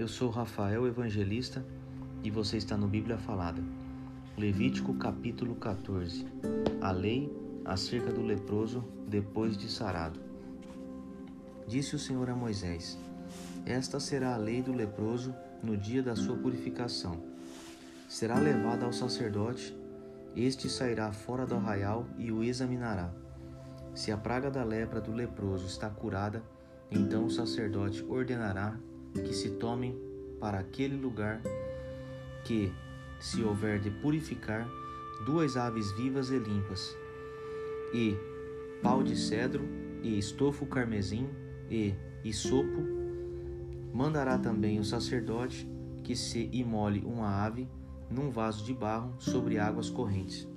eu sou Rafael Evangelista e você está no Bíblia Falada. Levítico capítulo 14. A lei acerca do leproso depois de sarado. Disse o Senhor a Moisés: Esta será a lei do leproso no dia da sua purificação. Será levada ao sacerdote, este sairá fora do arraial e o examinará. Se a praga da lepra do leproso está curada, então o sacerdote ordenará que se tomem para aquele lugar que, se houver de purificar, duas aves vivas e limpas, e pau de cedro, e estofo carmesim, e isopo, mandará também o sacerdote que se imole uma ave num vaso de barro sobre águas correntes.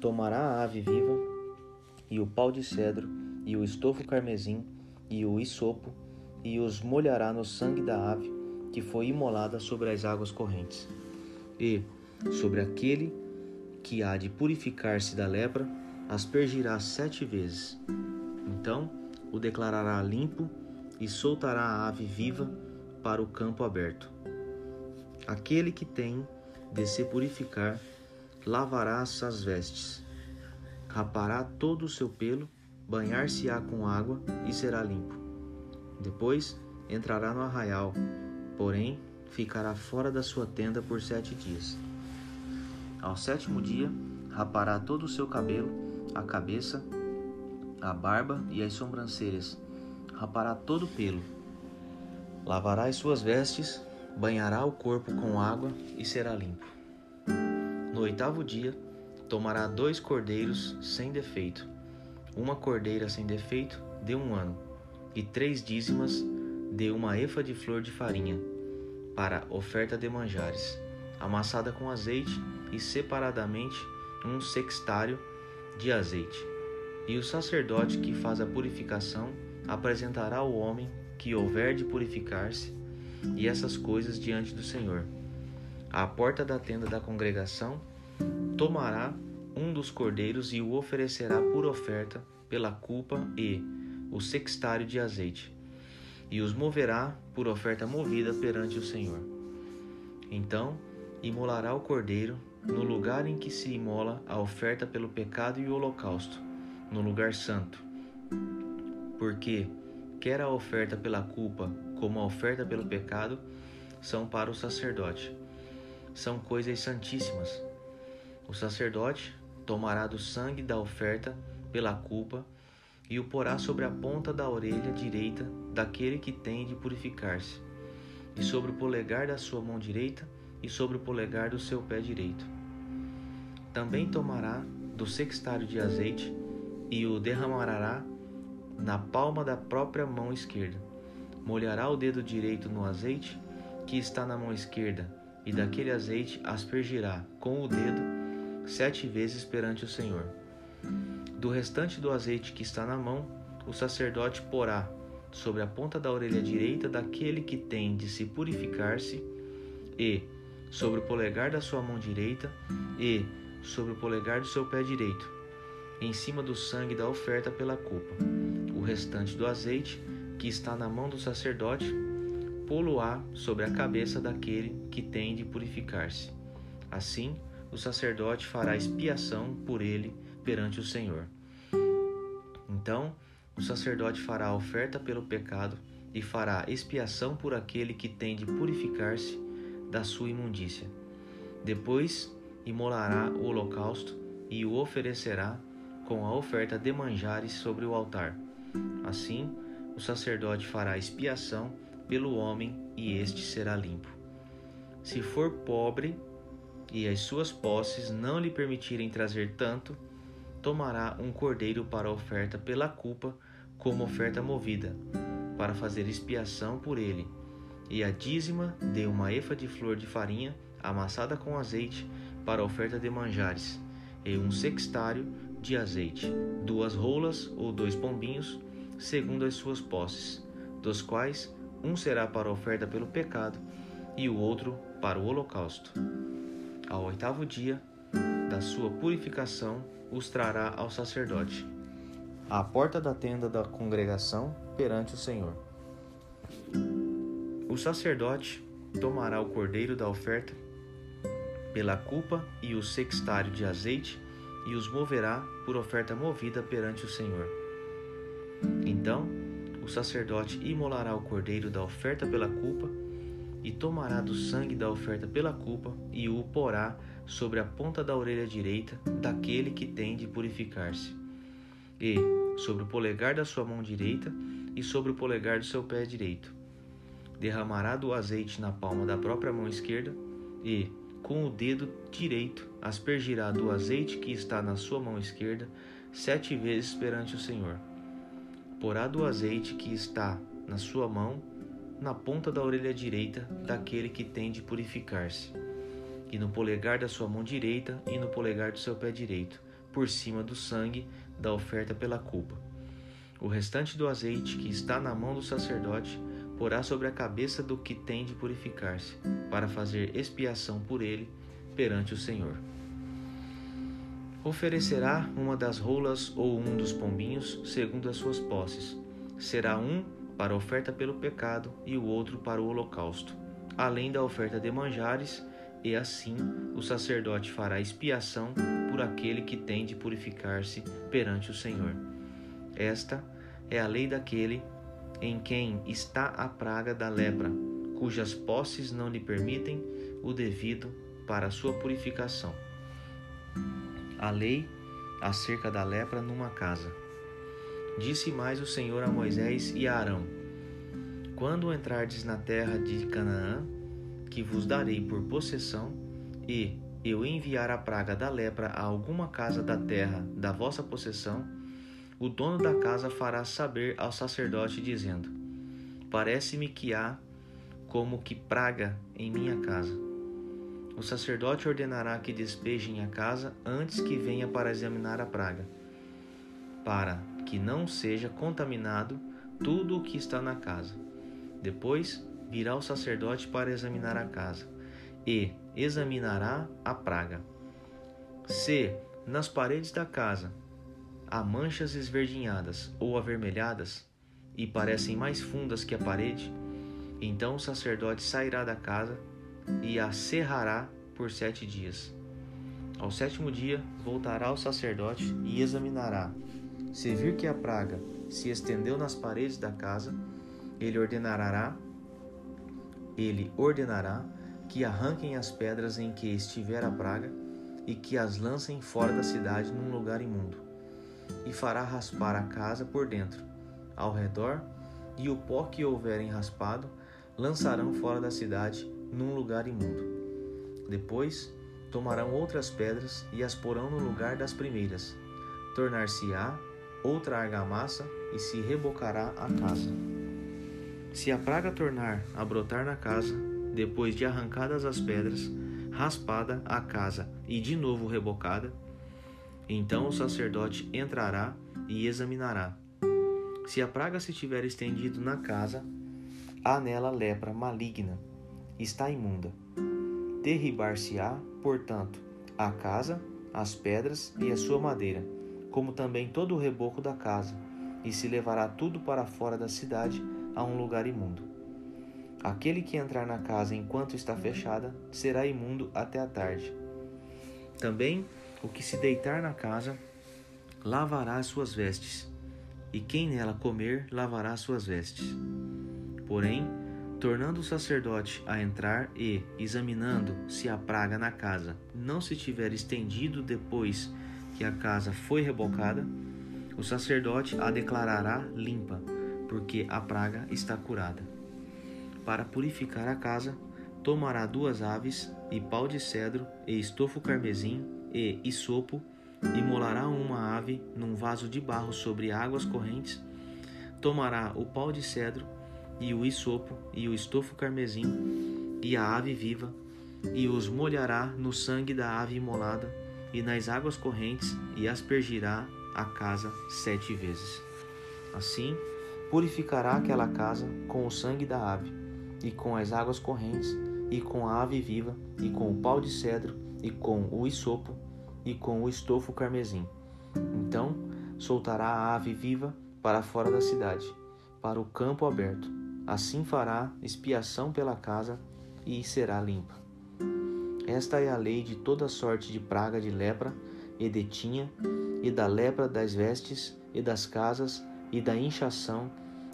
Tomará a ave viva, e o pau de cedro, e o estofo carmesim, e o isopo, e os molhará no sangue da ave que foi imolada sobre as águas correntes. E, sobre aquele que há de purificar-se da lepra, aspergirá sete vezes. Então o declarará limpo e soltará a ave viva para o campo aberto. Aquele que tem de se purificar, lavará as vestes, rapará todo o seu pelo, banhar-se-á com água e será limpo. Depois entrará no arraial, porém ficará fora da sua tenda por sete dias. Ao sétimo dia, rapará todo o seu cabelo, a cabeça, a barba e as sobrancelhas, rapará todo o pelo. Lavará as suas vestes, banhará o corpo com água e será limpo. No oitavo dia, tomará dois cordeiros sem defeito, uma cordeira sem defeito de um ano e três dízimas de uma efa de flor de farinha, para oferta de manjares, amassada com azeite e separadamente um sextário de azeite. E o sacerdote que faz a purificação apresentará o homem que houver de purificar-se e essas coisas diante do Senhor. À porta da tenda da congregação, tomará um dos cordeiros e o oferecerá por oferta pela culpa e o sextário de azeite, e os moverá por oferta movida perante o Senhor. Então imolará o cordeiro no lugar em que se imola a oferta pelo pecado e o holocausto, no lugar santo. Porque, quer a oferta pela culpa como a oferta pelo pecado, são para o sacerdote. São coisas santíssimas. O sacerdote tomará do sangue da oferta pela culpa e o porá sobre a ponta da orelha direita daquele que tem de purificar-se, e sobre o polegar da sua mão direita e sobre o polegar do seu pé direito. Também tomará do sextário de azeite e o derramará na palma da própria mão esquerda. Molhará o dedo direito no azeite que está na mão esquerda, e daquele azeite aspergirá com o dedo sete vezes perante o Senhor. Do restante do azeite que está na mão, o sacerdote porá sobre a ponta da orelha direita daquele que tem de se purificar-se, e sobre o polegar da sua mão direita, e sobre o polegar do seu pé direito, em cima do sangue da oferta pela culpa. O restante do azeite que está na mão do sacerdote, pô-lo-á sobre a cabeça daquele que tem de purificar-se. Assim, o sacerdote fará expiação por ele perante o Senhor. Então, o sacerdote fará a oferta pelo pecado e fará expiação por aquele que tem de purificar-se da sua imundícia. Depois, imolará o holocausto e o oferecerá com a oferta de manjares sobre o altar. Assim, o sacerdote fará expiação pelo homem e este será limpo. Se for pobre e as suas posses não lhe permitirem trazer tanto, tomará um cordeiro para oferta pela culpa, como oferta movida, para fazer expiação por ele, e a dízima de uma efa de flor de farinha amassada com azeite para oferta de manjares, e um sextário de azeite, duas rolas ou dois pombinhos, segundo as suas posses, dos quais um será para oferta pelo pecado e o outro para o holocausto. Ao oitavo dia da sua purificação, os trará ao sacerdote, à porta da tenda da congregação perante o Senhor. O sacerdote tomará o cordeiro da oferta pela culpa e o sextário de azeite e os moverá por oferta movida perante o Senhor. Então o sacerdote imolará o cordeiro da oferta pela culpa e tomará do sangue da oferta pela culpa e o porá sobre a ponta da orelha direita daquele que tem de purificar-se, e sobre o polegar da sua mão direita e sobre o polegar do seu pé direito. Derramará do azeite na palma da própria mão esquerda e, com o dedo direito, aspergirá do azeite que está na sua mão esquerda sete vezes perante o Senhor. Porá do azeite que está na sua mão na ponta da orelha direita daquele que tem de purificar-se, e no polegar da sua mão direita e no polegar do seu pé direito, por cima do sangue da oferta pela culpa. O restante do azeite que está na mão do sacerdote porá sobre a cabeça do que tem de purificar-se, para fazer expiação por ele perante o Senhor. Oferecerá uma das rolas ou um dos pombinhos, segundo as suas posses. Será um para a oferta pelo pecado e o outro para o holocausto, além da oferta de manjares, e assim o sacerdote fará expiação por aquele que tem de purificar-se perante o Senhor. Esta é a lei daquele em quem está a praga da lepra, cujas posses não lhe permitem o devido para a sua purificação. A lei acerca da lepra numa casa. Disse mais o Senhor a Moisés e a Arão: Quando entrardes na terra de Canaã, que vos darei por possessão, e eu enviar a praga da lepra a alguma casa da terra da vossa possessão, o dono da casa fará saber ao sacerdote, dizendo: Parece-me que há como que praga em minha casa. O sacerdote ordenará que despejem a casa antes que venha para examinar a praga para que não seja contaminado tudo o que está na casa. Depois virá o sacerdote para examinar a casa e examinará a praga. Se nas paredes da casa há manchas esverdinhadas ou avermelhadas e parecem mais fundas que a parede, então o sacerdote sairá da casa e a cerrará por sete dias. Ao sétimo dia voltará o sacerdote e examinará se vir que a praga se estendeu nas paredes da casa, ele ordenará ele ordenará que arranquem as pedras em que estiver a praga e que as lancem fora da cidade num lugar imundo. E fará raspar a casa por dentro, ao redor, e o pó que houverem raspado lançarão fora da cidade num lugar imundo. Depois tomarão outras pedras e as porão no lugar das primeiras. Tornar-se-á outra argamassa e se rebocará a casa. Se a praga tornar a brotar na casa, depois de arrancadas as pedras, raspada a casa e de novo rebocada, então o sacerdote entrará e examinará. Se a praga se tiver estendido na casa, há nela lepra maligna, está imunda. Derribar-se-á, portanto, a casa, as pedras e a sua madeira como também todo o reboco da casa, e se levará tudo para fora da cidade a um lugar imundo. Aquele que entrar na casa enquanto está fechada será imundo até a tarde. Também o que se deitar na casa lavará as suas vestes, e quem nela comer lavará as suas vestes. Porém, tornando o sacerdote a entrar e, examinando se a praga na casa não se tiver estendido depois que a casa foi rebocada, o sacerdote a declarará limpa, porque a praga está curada. Para purificar a casa, tomará duas aves e pau de cedro e estofo carmesim e isopo, e molará uma ave num vaso de barro sobre águas correntes. Tomará o pau de cedro e o isopo e o estofo carmesim e a ave viva, e os molhará no sangue da ave imolada e nas águas correntes e aspergirá a casa sete vezes. Assim, purificará aquela casa com o sangue da ave, e com as águas correntes, e com a ave viva, e com o pau de cedro, e com o isopo, e com o estofo carmesim. Então soltará a ave viva para fora da cidade, para o campo aberto, Assim fará expiação pela casa e será limpa. Esta é a lei de toda sorte de praga de lepra e de tinha, e da lepra das vestes, e das casas, e da inchação,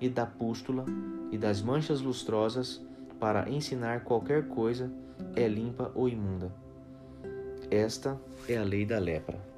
e da pústula, e das manchas lustrosas, para ensinar qualquer coisa, é limpa ou imunda. Esta é a lei da lepra.